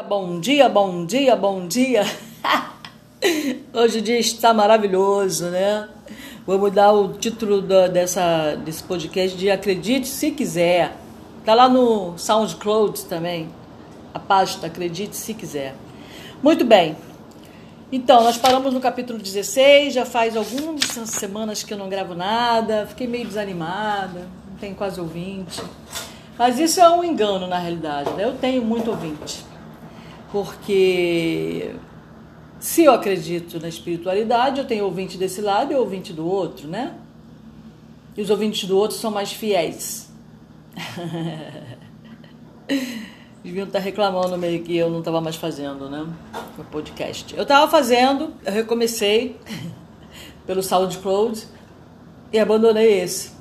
Bom dia, bom dia, bom dia. Hoje o dia está maravilhoso, né? Vou mudar o título da, dessa, desse podcast de Acredite se quiser. Tá lá no SoundCloud também. A pasta Acredite se quiser. Muito bem. Então, nós paramos no capítulo 16, já faz algumas semanas que eu não gravo nada, fiquei meio desanimada, não tenho quase ouvinte. Mas isso é um engano na realidade, né? Eu tenho muito ouvinte porque se eu acredito na espiritualidade, eu tenho ouvinte desse lado e ouvinte do outro, né? E os ouvintes do outro são mais fiéis. Deviam estar reclamando meio que eu não estava mais fazendo, né? O podcast. Eu estava fazendo, eu recomecei pelo SoundCloud e abandonei esse.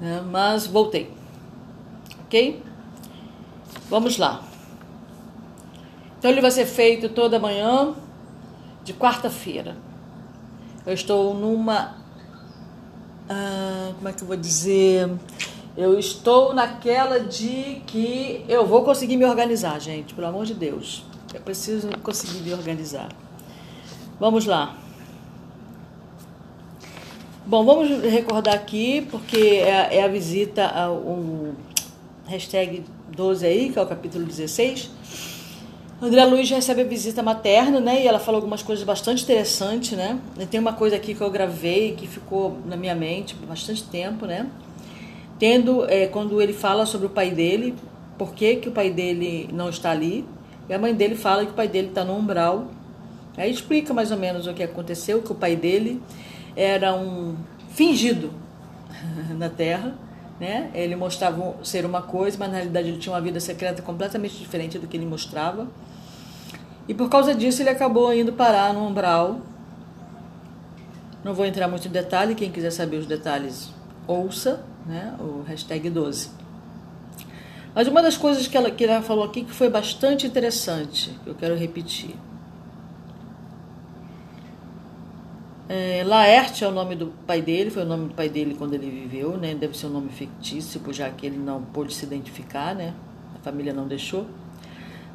Né? Mas voltei. Ok? Vamos lá. Então ele vai ser feito toda manhã de quarta-feira. Eu estou numa. Ah, como é que eu vou dizer? Eu estou naquela de que eu vou conseguir me organizar, gente, pelo amor de Deus. Eu preciso conseguir me organizar. Vamos lá. Bom, vamos recordar aqui, porque é, é a visita ao hashtag 12 aí, que é o capítulo 16 André Luiz recebe a visita materna, né? E ela falou algumas coisas bastante interessantes, né? Tem uma coisa aqui que eu gravei que ficou na minha mente por bastante tempo, né? Tendo, é, quando ele fala sobre o pai dele, por que, que o pai dele não está ali, e a mãe dele fala que o pai dele está no umbral. Aí explica mais ou menos o que aconteceu, que o pai dele era um fingido na Terra, né? Ele mostrava ser uma coisa, mas na realidade ele tinha uma vida secreta completamente diferente do que ele mostrava. E por causa disso ele acabou indo parar no umbral. Não vou entrar muito em detalhe, quem quiser saber os detalhes, ouça né, o hashtag 12. Mas uma das coisas que ela, que ela falou aqui que foi bastante interessante, eu quero repetir. É, Laerte é o nome do pai dele, foi o nome do pai dele quando ele viveu, né? Deve ser um nome fictício, já que ele não pôde se identificar, né? A família não deixou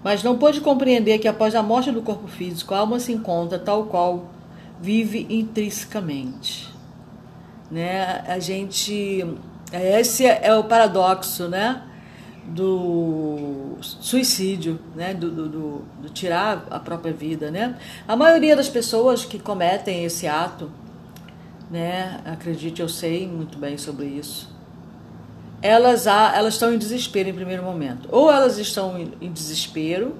mas não pôde compreender que após a morte do corpo físico, a alma se encontra tal qual vive intrinsecamente. Né? A gente. Esse é o paradoxo né? do suicídio, né? Do, do, do, do tirar a própria vida. Né? A maioria das pessoas que cometem esse ato, né? acredite, eu sei muito bem sobre isso elas, elas estão em desespero em primeiro momento. Ou elas estão em desespero,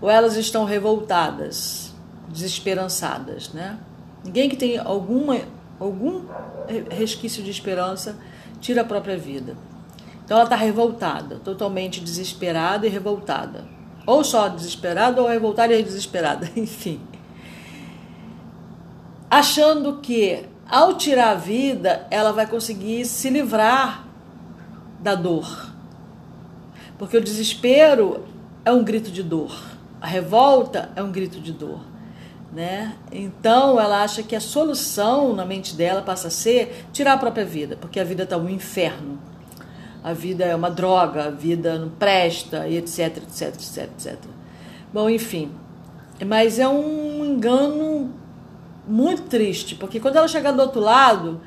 ou elas estão revoltadas, desesperançadas, né? Ninguém que tem alguma, algum resquício de esperança tira a própria vida. Então ela está revoltada, totalmente desesperada e revoltada. Ou só desesperada, ou revoltada e desesperada, enfim. Achando que ao tirar a vida, ela vai conseguir se livrar da dor. Porque o desespero é um grito de dor, a revolta é um grito de dor. Né? Então ela acha que a solução na mente dela passa a ser tirar a própria vida, porque a vida está um inferno. A vida é uma droga, a vida não presta, e etc, etc, etc, etc. Bom, enfim. Mas é um engano muito triste, porque quando ela chegar do outro lado,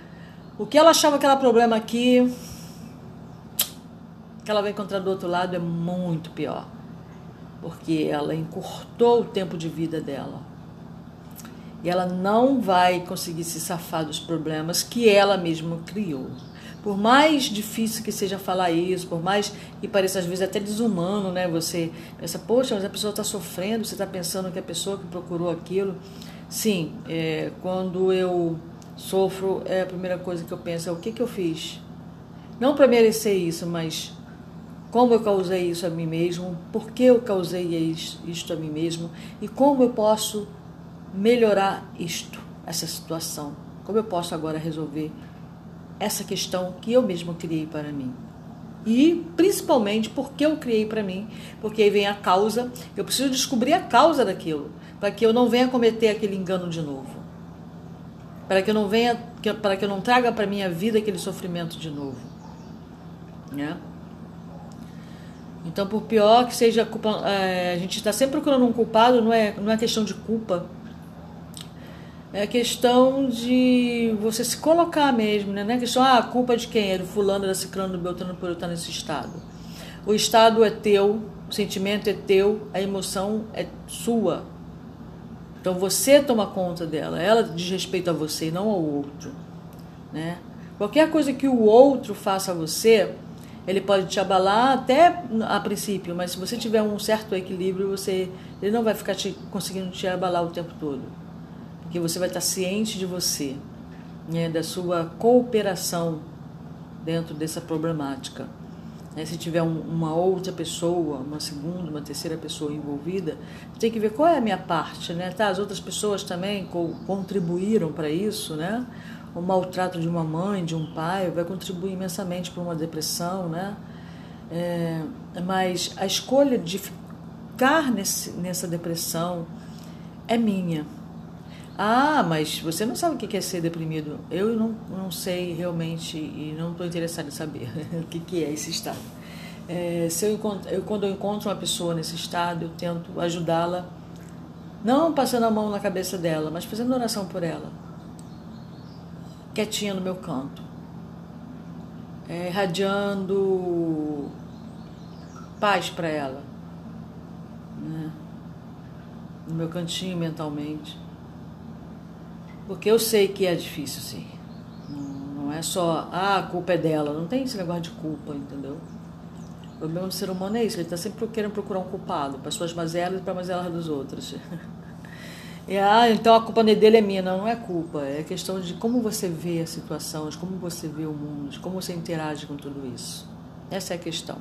o que ela achava que era problema aqui que ela vai encontrar do outro lado é muito pior, porque ela encurtou o tempo de vida dela. E ela não vai conseguir se safar dos problemas que ela mesma criou. Por mais difícil que seja falar isso, por mais que pareça às vezes até desumano, né? Você pensa, poxa, mas a pessoa está sofrendo, você está pensando que a pessoa que procurou aquilo. Sim, é, quando eu sofro, é a primeira coisa que eu penso é o que, que eu fiz. Não para merecer isso, mas como eu causei isso a mim mesmo, por que eu causei isto a mim mesmo e como eu posso melhorar isto, essa situação, como eu posso agora resolver essa questão que eu mesmo criei para mim. E principalmente porque eu criei para mim, porque aí vem a causa, eu preciso descobrir a causa daquilo, para que eu não venha cometer aquele engano de novo. Para que eu não venha, para que eu não traga para minha vida aquele sofrimento de novo, né? Então, por pior que seja a culpa, é, a gente está sempre procurando um culpado, não é, não é questão de culpa. É questão de você se colocar mesmo, né? Não é questão, ah, a culpa de quem? É do fulano, da ciclano, do beltrano, por eu estar nesse estado. O estado é teu, o sentimento é teu, a emoção é sua. Então você toma conta dela, ela diz respeito a você e não ao outro. Né? Qualquer coisa que o outro faça a você, ele pode te abalar até a princípio, mas se você tiver um certo equilíbrio, você, ele não vai ficar te, conseguindo te abalar o tempo todo. Porque você vai estar ciente de você, né, da sua cooperação dentro dessa problemática. Né, se tiver um, uma outra pessoa, uma segunda, uma terceira pessoa envolvida, tem que ver qual é a minha parte, né? Tá, as outras pessoas também co contribuíram para isso, né? O maltrato de uma mãe, de um pai, vai contribuir imensamente para uma depressão, né? É, mas a escolha de ficar nesse, nessa depressão é minha. Ah, mas você não sabe o que é ser deprimido. Eu não, não sei realmente e não estou interessada em saber o que, que é esse estado. É, se eu, encontro, eu, quando eu encontro uma pessoa nesse estado, eu tento ajudá-la, não passando a mão na cabeça dela, mas fazendo oração por ela, quietinha no meu canto, é, paz para ela, né? no meu cantinho mentalmente porque eu sei que é difícil, sim. Não, não é só, ah, a culpa é dela. Não tem esse negócio de culpa, entendeu? O problema do ser humano é isso, ele está sempre querendo procurar um culpado para suas mazelas e para mazelas dos outros. Ah, então a culpa dele é minha. Não, não é culpa. É questão de como você vê a situação, de como você vê o mundo, de como você interage com tudo isso. Essa é a questão.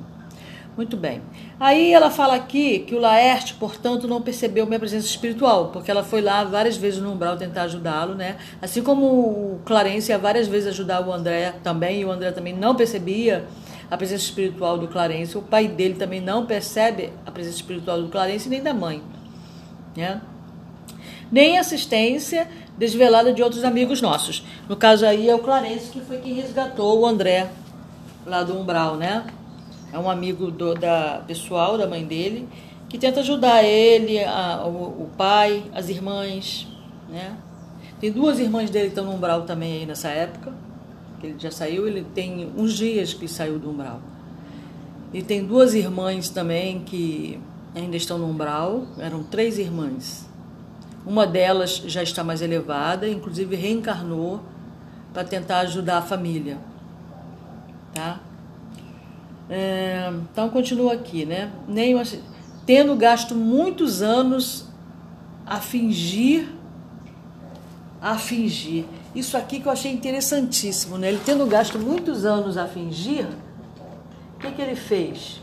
Muito bem. Aí ela fala aqui que o Laerte, portanto, não percebeu minha presença espiritual, porque ela foi lá várias vezes no umbral tentar ajudá-lo, né? Assim como o Clarence ia várias vezes ajudar o André também, e o André também não percebia a presença espiritual do Clarence, o pai dele também não percebe a presença espiritual do Clarence nem da mãe, né? Nem assistência desvelada de outros amigos nossos. No caso aí é o Clarence que foi quem resgatou o André lá do umbral, né? é um amigo do, da pessoal da mãe dele que tenta ajudar ele, a, o, o, pai, as irmãs, né? Tem duas irmãs dele que estão no umbral também aí nessa época, que ele já saiu, ele tem uns dias que saiu do umbral. E tem duas irmãs também que ainda estão no umbral, eram três irmãs. Uma delas já está mais elevada, inclusive reencarnou para tentar ajudar a família, tá? É, então continua aqui, né? Nem tendo gasto muitos anos a fingir, a fingir. Isso aqui que eu achei interessantíssimo, né? Ele tendo gasto muitos anos a fingir, o que, que ele fez?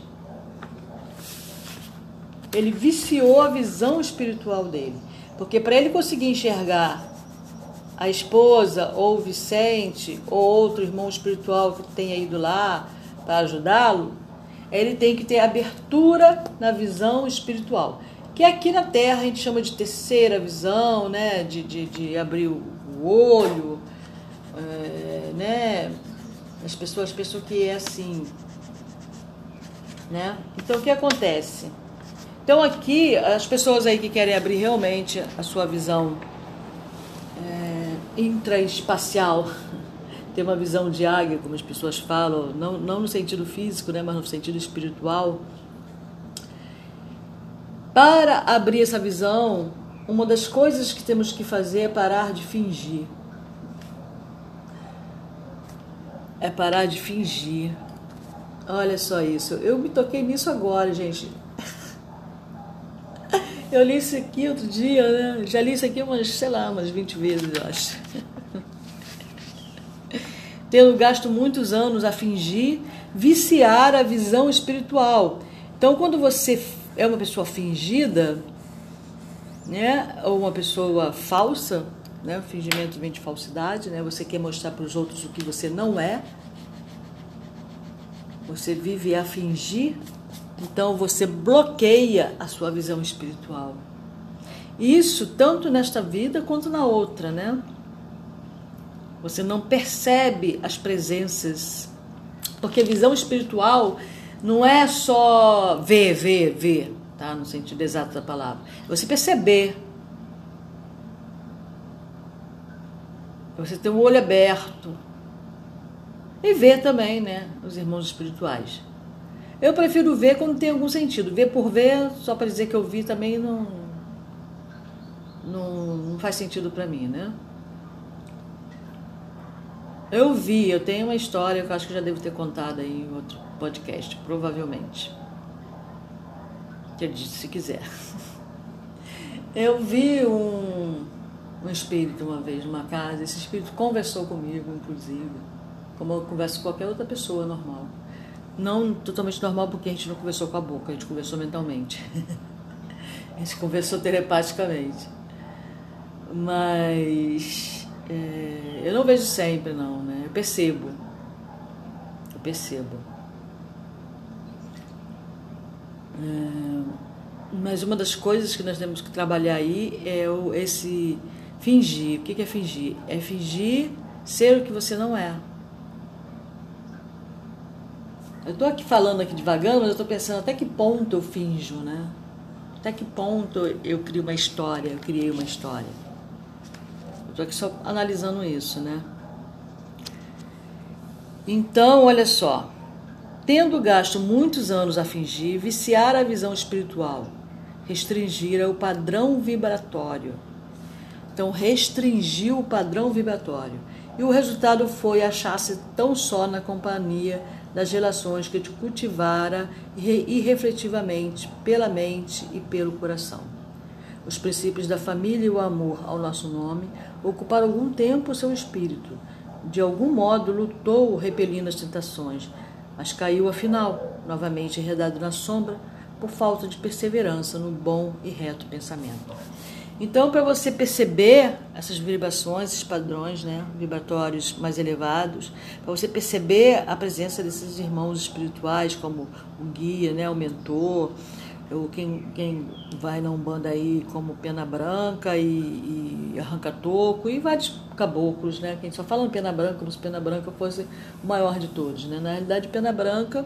Ele viciou a visão espiritual dele, porque para ele conseguir enxergar a esposa ou o Vicente ou outro irmão espiritual que tenha ido lá para ajudá-lo, ele tem que ter abertura na visão espiritual. Que aqui na Terra a gente chama de terceira visão, né? de, de, de abrir o olho, é, né? As pessoas pensam que é assim. Né? Então o que acontece? Então aqui as pessoas aí que querem abrir realmente a sua visão é, intraespacial, ter uma visão de águia, como as pessoas falam, não, não no sentido físico, né, mas no sentido espiritual. Para abrir essa visão, uma das coisas que temos que fazer é parar de fingir. É parar de fingir. Olha só isso. Eu me toquei nisso agora, gente. Eu li isso aqui outro dia, né? Já li isso aqui umas, sei lá, umas 20 vezes, eu acho tendo gasto muitos anos a fingir, viciar a visão espiritual. Então, quando você é uma pessoa fingida, né, ou uma pessoa falsa, né, o fingimento vem de falsidade, né, você quer mostrar para os outros o que você não é, você vive a fingir, então você bloqueia a sua visão espiritual. Isso tanto nesta vida quanto na outra, né? Você não percebe as presenças, porque visão espiritual não é só ver, ver, ver, tá? No sentido exato da palavra. É você perceber. É você ter o olho aberto. E ver também, né? Os irmãos espirituais. Eu prefiro ver quando tem algum sentido. Ver por ver, só para dizer que eu vi também não, não, não faz sentido para mim, né? Eu vi, eu tenho uma história que eu acho que já devo ter contado aí em outro podcast, provavelmente. Que disse se quiser. Eu vi um, um espírito uma vez numa casa, esse espírito conversou comigo, inclusive, como eu converso com qualquer outra pessoa normal. Não totalmente normal, porque a gente não conversou com a boca, a gente conversou mentalmente. a gente conversou telepaticamente. Mas é, eu não vejo sempre, não, né? Eu percebo. Eu percebo. É, mas uma das coisas que nós temos que trabalhar aí é o, esse fingir. O que é fingir? É fingir ser o que você não é. Eu estou aqui falando aqui devagar, mas eu estou pensando até que ponto eu finjo, né? Até que ponto eu crio uma história, eu criei uma história. Eu estou aqui só analisando isso, né? Então, olha só. Tendo gasto muitos anos a fingir, viciar a visão espiritual, restringir o padrão vibratório. Então, restringiu o padrão vibratório. E o resultado foi achar-se tão só na companhia das relações que te cultivara irrefletivamente pela mente e pelo coração. Os princípios da família e o amor ao nosso nome ocuparam algum tempo o seu espírito. De algum modo lutou repelindo as tentações, mas caiu afinal, novamente enredado na sombra, por falta de perseverança no bom e reto pensamento. Então, para você perceber essas vibrações, esses padrões né, vibratórios mais elevados, para você perceber a presença desses irmãos espirituais, como o guia, né, o mentor, ou quem, quem vai na Umbanda aí como Pena Branca e, e Arranca Toco, e vários caboclos, né? Quem só fala em Pena Branca, como se Pena Branca fosse o maior de todos. Né? Na realidade, Pena Branca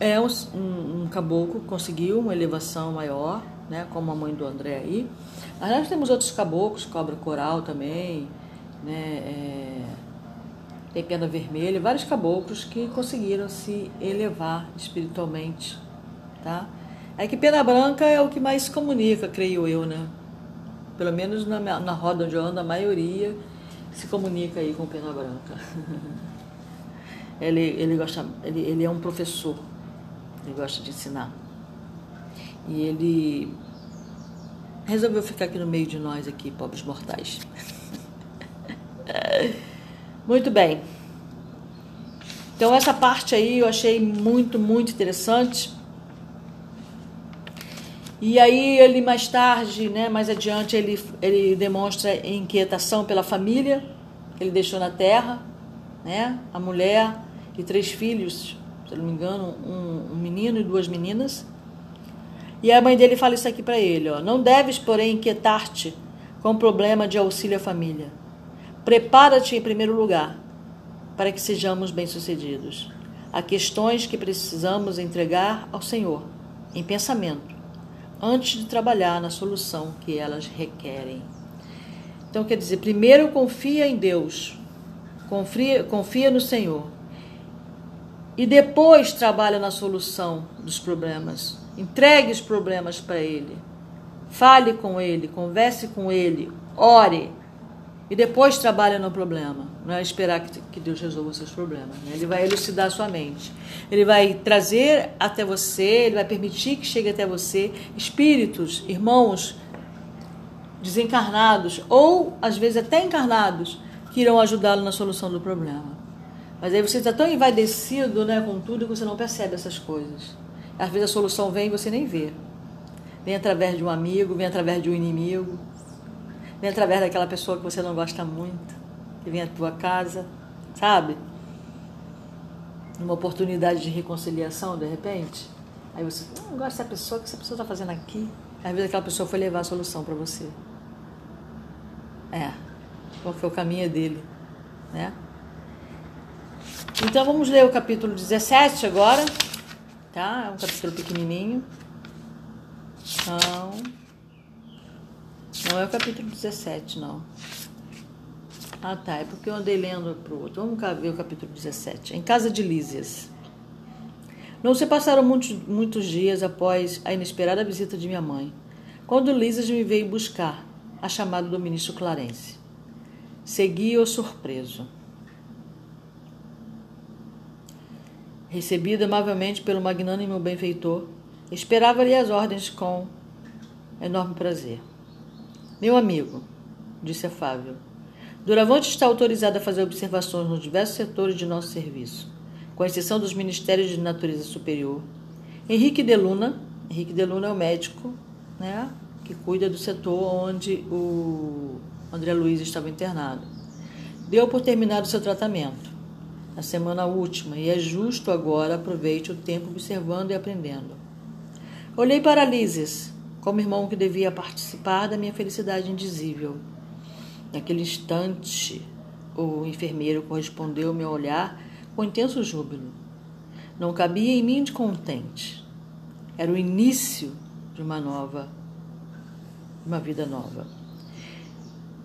é um, um, um caboclo conseguiu uma elevação maior, né? como a mãe do André aí, mas nós temos outros caboclos, cobra coral também, né? É, tem pena vermelha, vários caboclos que conseguiram se elevar espiritualmente, tá? É que pena branca é o que mais se comunica, creio eu, né? Pelo menos na, na roda onde eu ando, a maioria se comunica aí com pena branca. ele, ele, gosta, ele, ele é um professor, ele gosta de ensinar. E ele resolveu ficar aqui no meio de nós aqui, pobres mortais. muito bem. Então essa parte aí eu achei muito, muito interessante. E aí ele mais tarde, né, mais adiante, ele, ele demonstra inquietação pela família que ele deixou na terra, né, a mulher e três filhos, se não me engano, um, um menino e duas meninas. E a mãe dele fala isso aqui para ele: ó, Não deves, porém, inquietar-te com o problema de auxílio à família. Prepara-te em primeiro lugar para que sejamos bem-sucedidos. Há questões que precisamos entregar ao Senhor em pensamento antes de trabalhar na solução que elas requerem. Então, quer dizer, primeiro confia em Deus, confia, confia no Senhor, e depois trabalha na solução dos problemas. Entregue os problemas para Ele. Fale com Ele, converse com Ele, ore. E depois trabalhe no problema. Não é esperar que Deus resolva os seus problemas. Né? Ele vai elucidar a sua mente. Ele vai trazer até você, ele vai permitir que chegue até você espíritos, irmãos desencarnados ou às vezes até encarnados que irão ajudá-lo na solução do problema. Mas aí você está tão envaidecido né, com tudo que você não percebe essas coisas. Às vezes a solução vem e você nem vê. Vem através de um amigo, vem através de um inimigo, vem através daquela pessoa que você não gosta muito, que vem à tua casa, sabe? Uma oportunidade de reconciliação, de repente. Aí você, não gosta dessa pessoa, o que essa pessoa está fazendo aqui? Às vezes aquela pessoa foi levar a solução para você. É, porque o caminho dele, né? Então vamos ler o capítulo 17 agora tá? É um capítulo pequenininho. Não. Não é o capítulo 17, não. Ah, tá. É porque eu andei lendo para o outro. Vamos ver o capítulo 17. Em casa de Lísias. Não se passaram muitos, muitos dias após a inesperada visita de minha mãe, quando Lísias me veio buscar, a chamado do ministro Clarence. Segui-o surpreso. Recebido amavelmente pelo magnânimo benfeitor, esperava-lhe as ordens com enorme prazer. Meu amigo, disse afável, Duravante está autorizado a fazer observações nos diversos setores de nosso serviço, com exceção dos ministérios de natureza superior. Henrique de Luna, Henrique de Luna é o médico, né, que cuida do setor onde o André Luiz estava internado. Deu por terminado seu tratamento na semana última e é justo agora aproveite o tempo observando e aprendendo. Olhei para Lises, como irmão que devia participar da minha felicidade indizível. Naquele instante, o enfermeiro correspondeu ao meu olhar com intenso júbilo. Não cabia em mim de contente. Era o início de uma nova, uma vida nova.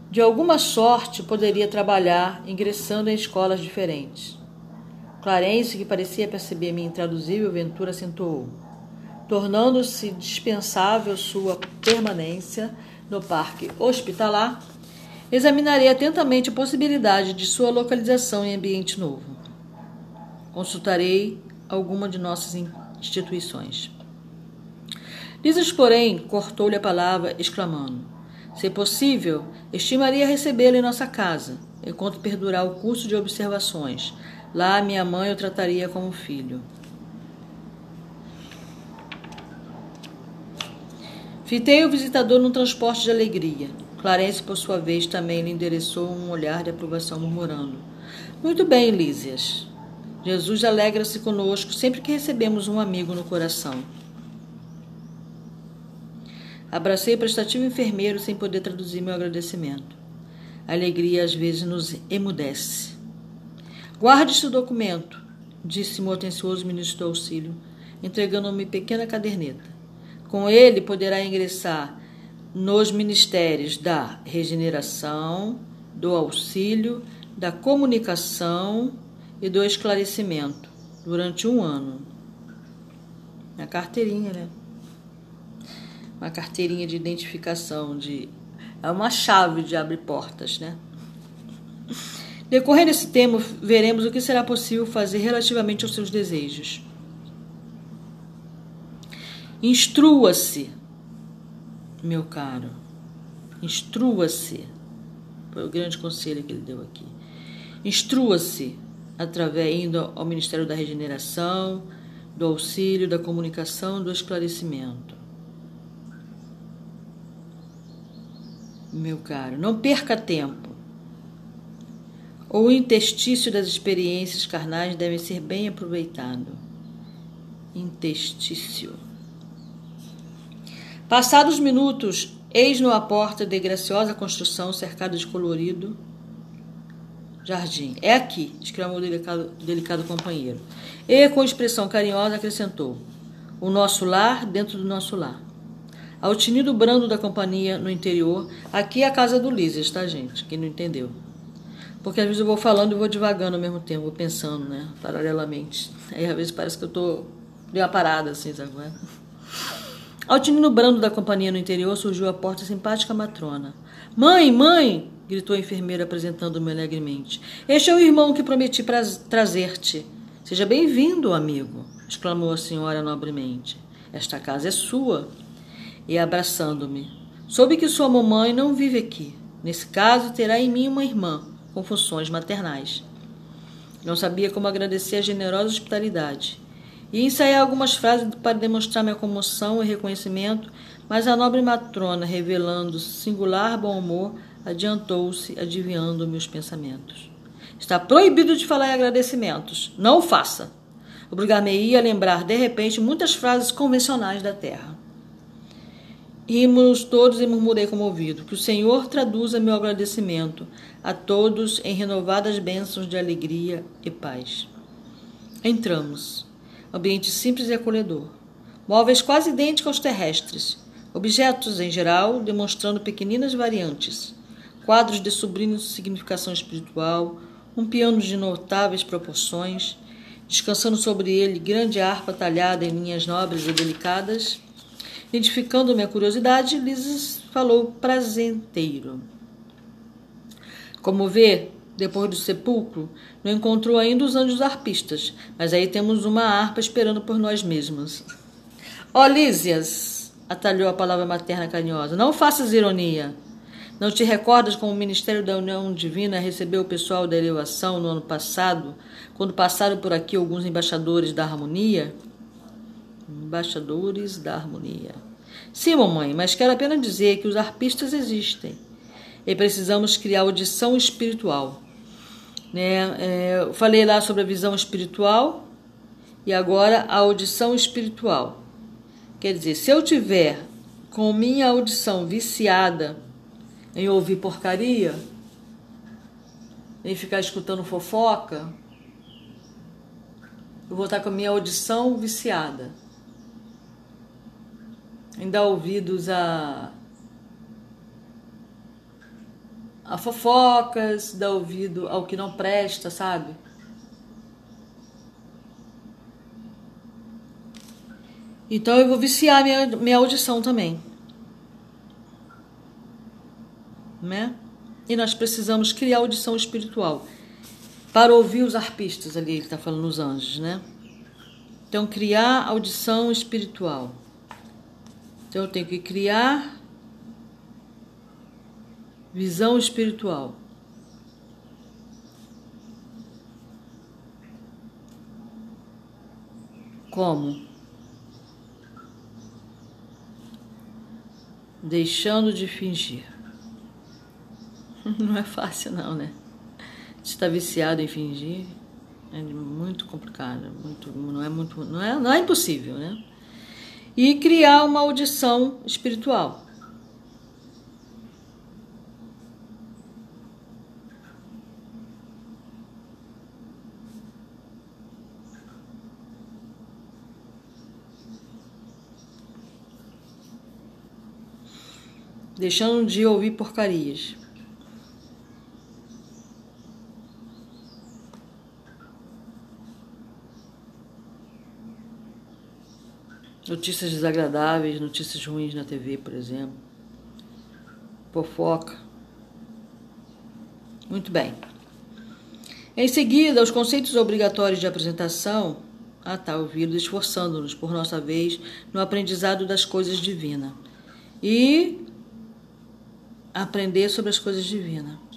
De alguma sorte, poderia trabalhar ingressando em escolas diferentes. Clarence, que parecia perceber minha intraduzível ventura, acentuou tornando-se dispensável sua permanência no parque hospitalar, examinarei atentamente a possibilidade de sua localização em ambiente novo. Consultarei alguma de nossas instituições. Lisas, porém, cortou-lhe a palavra, exclamando: Se possível, estimaria recebê-lo em nossa casa, enquanto perdurar o curso de observações. Lá minha mãe o trataria como filho. Fitei o visitador num transporte de alegria. Clarence, por sua vez, também lhe endereçou um olhar de aprovação, murmurando: Muito bem, Lísias. Jesus alegra-se conosco sempre que recebemos um amigo no coração. Abracei o prestativo enfermeiro sem poder traduzir meu agradecimento. A alegria às vezes nos emudece. Guarde este documento, disse-me o atencioso ministro do auxílio, entregando-me pequena caderneta. Com ele poderá ingressar nos ministérios da regeneração, do auxílio, da comunicação e do esclarecimento durante um ano. A carteirinha, né? Uma carteirinha de identificação de é uma chave de abrir portas, né? Decorrendo esse tema, veremos o que será possível fazer relativamente aos seus desejos. Instrua-se, meu caro. Instrua-se. Foi o grande conselho que ele deu aqui. Instrua-se através indo ao Ministério da Regeneração, do auxílio, da comunicação, do esclarecimento. Meu caro, não perca tempo. O intestício das experiências carnais deve ser bem aproveitado. Intestício. Passados minutos, eis-no a porta de graciosa construção cercada de colorido jardim. É aqui, exclamou o delicado, delicado companheiro. E, com expressão carinhosa, acrescentou: O nosso lar dentro do nosso lar. Ao tinido brando da companhia no interior, aqui é a casa do Lízias, tá, gente? Quem não entendeu. Porque às vezes eu vou falando e vou devagando ao mesmo tempo, vou pensando, né? Paralelamente. Aí às vezes parece que eu tô de uma parada, assim, sabe? Ao tinino brando da companhia no interior surgiu a porta simpática matrona. Mãe, mãe! gritou a enfermeira apresentando-me alegremente. Este é o irmão que prometi trazer-te. Seja bem-vindo, amigo, exclamou a senhora nobremente. Esta casa é sua. E abraçando-me, soube que sua mamãe não vive aqui. Nesse caso, terá em mim uma irmã, com funções maternais. Não sabia como agradecer a generosa hospitalidade e ensaiar algumas frases para demonstrar minha comoção e reconhecimento, mas a nobre matrona, revelando singular bom humor, adiantou-se, adivinhando meus pensamentos. Está proibido de falar em agradecimentos. Não o faça. Obrigar-me a lembrar, de repente, muitas frases convencionais da terra. Rimos todos e murmurei comovido. Que o Senhor traduza meu agradecimento a todos em renovadas bênçãos de alegria e paz. Entramos. Ambiente simples e acolhedor. Móveis quase idênticos aos terrestres. Objetos, em geral, demonstrando pequeninas variantes. Quadros de sublime significação espiritual. Um piano de notáveis proporções. Descansando sobre ele, grande harpa talhada em linhas nobres e delicadas. Identificando minha curiosidade, Lises falou prazenteiro. Como vê, depois do sepulcro, não encontrou ainda os anjos arpistas, mas aí temos uma harpa esperando por nós mesmos. Ó, oh, Lísias, atalhou a palavra materna carinhosa, não faças ironia. Não te recordas como o Ministério da União Divina recebeu o pessoal da elevação no ano passado, quando passaram por aqui alguns embaixadores da harmonia? Embaixadores da harmonia. Sim, mamãe, mas quero apenas dizer que os arpistas existem e precisamos criar audição espiritual. Né? É, eu falei lá sobre a visão espiritual e agora a audição espiritual. Quer dizer, se eu tiver com minha audição viciada em ouvir porcaria, em ficar escutando fofoca, eu vou estar com a minha audição viciada em dar ouvidos a a fofocas, dá ouvido ao que não presta, sabe? Então eu vou viciar minha, minha audição também. Né? E nós precisamos criar audição espiritual para ouvir os arpistas ali, ele está falando nos anjos, né? Então, criar audição espiritual. Então, eu tenho que criar Visão espiritual. Como? Deixando de fingir. Não é fácil não, né? Está viciado em fingir é muito complicado, muito, não é muito, não é, não é impossível, né? E criar uma audição espiritual. deixando de ouvir porcarias. Notícias desagradáveis, notícias ruins na TV, por exemplo. Fofoca. Muito bem. Em seguida, os conceitos obrigatórios de apresentação. Ah, tá, ouvido, esforçando-nos, por nossa vez, no aprendizado das coisas divinas. E aprender sobre as coisas divinas.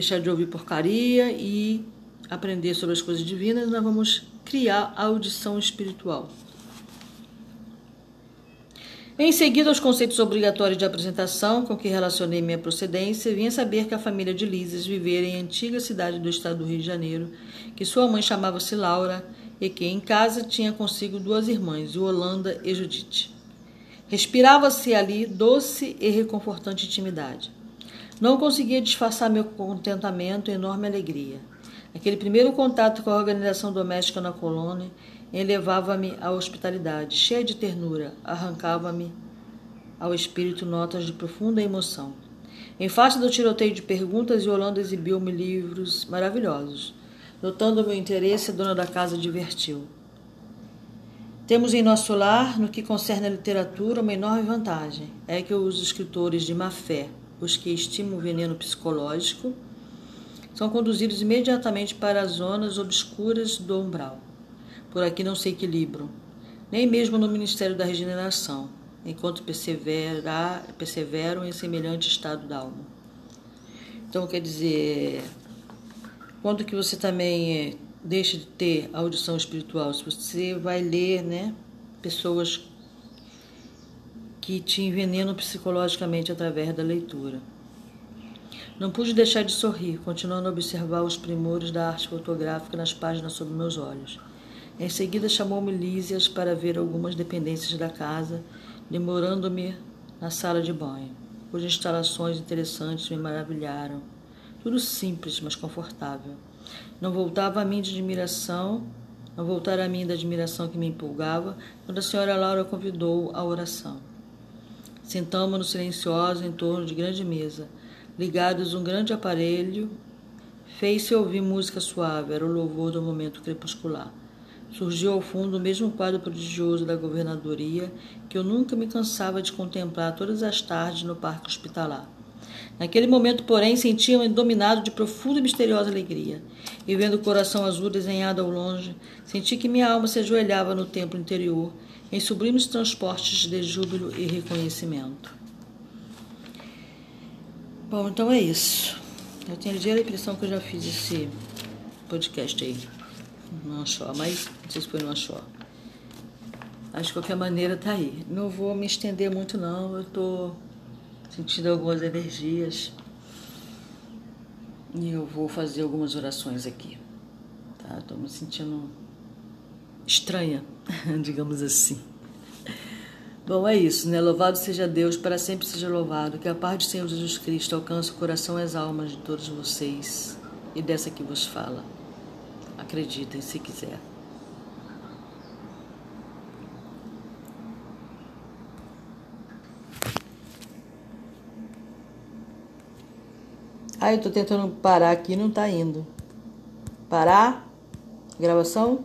Deixar de ouvir porcaria e aprender sobre as coisas divinas, nós vamos criar a audição espiritual. Em seguida, aos conceitos obrigatórios de apresentação com que relacionei minha procedência, vim a saber que a família de Lises vivera em antiga cidade do estado do Rio de Janeiro, que sua mãe chamava-se Laura e que em casa tinha consigo duas irmãs, Yolanda e Judite. Respirava-se ali doce e reconfortante intimidade. Não conseguia disfarçar meu contentamento e enorme alegria. Aquele primeiro contato com a organização doméstica na colônia elevava-me à hospitalidade, cheia de ternura, arrancava-me ao espírito notas de profunda emoção. Em face do tiroteio de perguntas, Yolanda exibiu-me livros maravilhosos. Notando meu interesse, a dona da casa divertiu. Temos em nosso lar, no que concerne à literatura, uma enorme vantagem: é que os escritores de má fé, os que estimam o veneno psicológico, são conduzidos imediatamente para as zonas obscuras do umbral. Por aqui não se equilibram, nem mesmo no Ministério da Regeneração, enquanto perseveram em semelhante estado da alma. Então, quer dizer, quando que você também é, deixa de ter audição espiritual? Se você vai ler, né, pessoas que te envenenam psicologicamente através da leitura. Não pude deixar de sorrir, continuando a observar os primores da arte fotográfica nas páginas sob meus olhos. Em seguida, chamou-me Lísias para ver algumas dependências da casa, demorando-me na sala de banho. cujas instalações interessantes me maravilharam. Tudo simples, mas confortável. Não voltava a mim de admiração, não voltara a mim da admiração que me empolgava, quando a senhora Laura convidou à oração. Sentamos-nos silenciosos em torno de grande mesa, ligados um grande aparelho. Fez-se ouvir música suave, era o louvor do momento crepuscular. Surgiu ao fundo o mesmo quadro prodigioso da governadoria que eu nunca me cansava de contemplar todas as tardes no parque hospitalar. Naquele momento, porém, sentia-me dominado de profunda e misteriosa alegria. E vendo o coração azul desenhado ao longe, senti que minha alma se ajoelhava no templo interior, em sublimes transportes de júbilo e reconhecimento. Bom, então é isso. Eu tenho a impressão que eu já fiz esse podcast aí no Anchor, mas não sei se foi no Anchor. Mas de qualquer maneira tá aí. Não vou me estender muito não, eu tô sentindo algumas energias. E eu vou fazer algumas orações aqui. Tá? Tô me sentindo estranha, digamos assim. Bom, é isso, né? Louvado seja Deus, para sempre seja louvado. Que a paz do Senhor Jesus Cristo alcance o coração e as almas de todos vocês e dessa que vos fala. Acreditem se quiser. Ah, eu tô tentando parar aqui, não tá indo. Parar? Gravação?